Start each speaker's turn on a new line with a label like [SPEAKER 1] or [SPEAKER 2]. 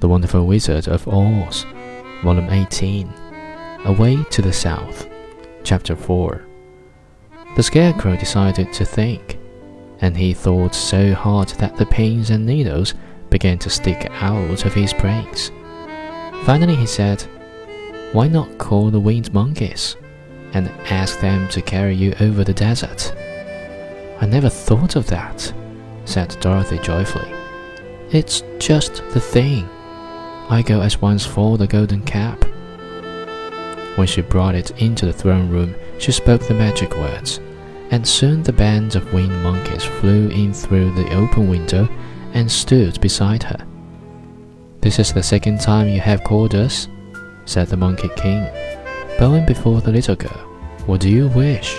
[SPEAKER 1] The Wonderful Wizard of Oz, Volume 18, Away to the South, Chapter 4. The Scarecrow decided to think, and he thought so hard that the pins and needles began to stick out of his brains. Finally, he said, Why not call the winged monkeys and ask them to carry you over the desert? I never thought of that, said Dorothy joyfully. It's just the thing. I go at once for the golden cap. When she brought it into the throne room, she spoke the magic words, and soon the band of winged monkeys flew in through the open window and stood beside her. This is the second time you have called us, said the Monkey King, bowing before the little girl. What do you wish?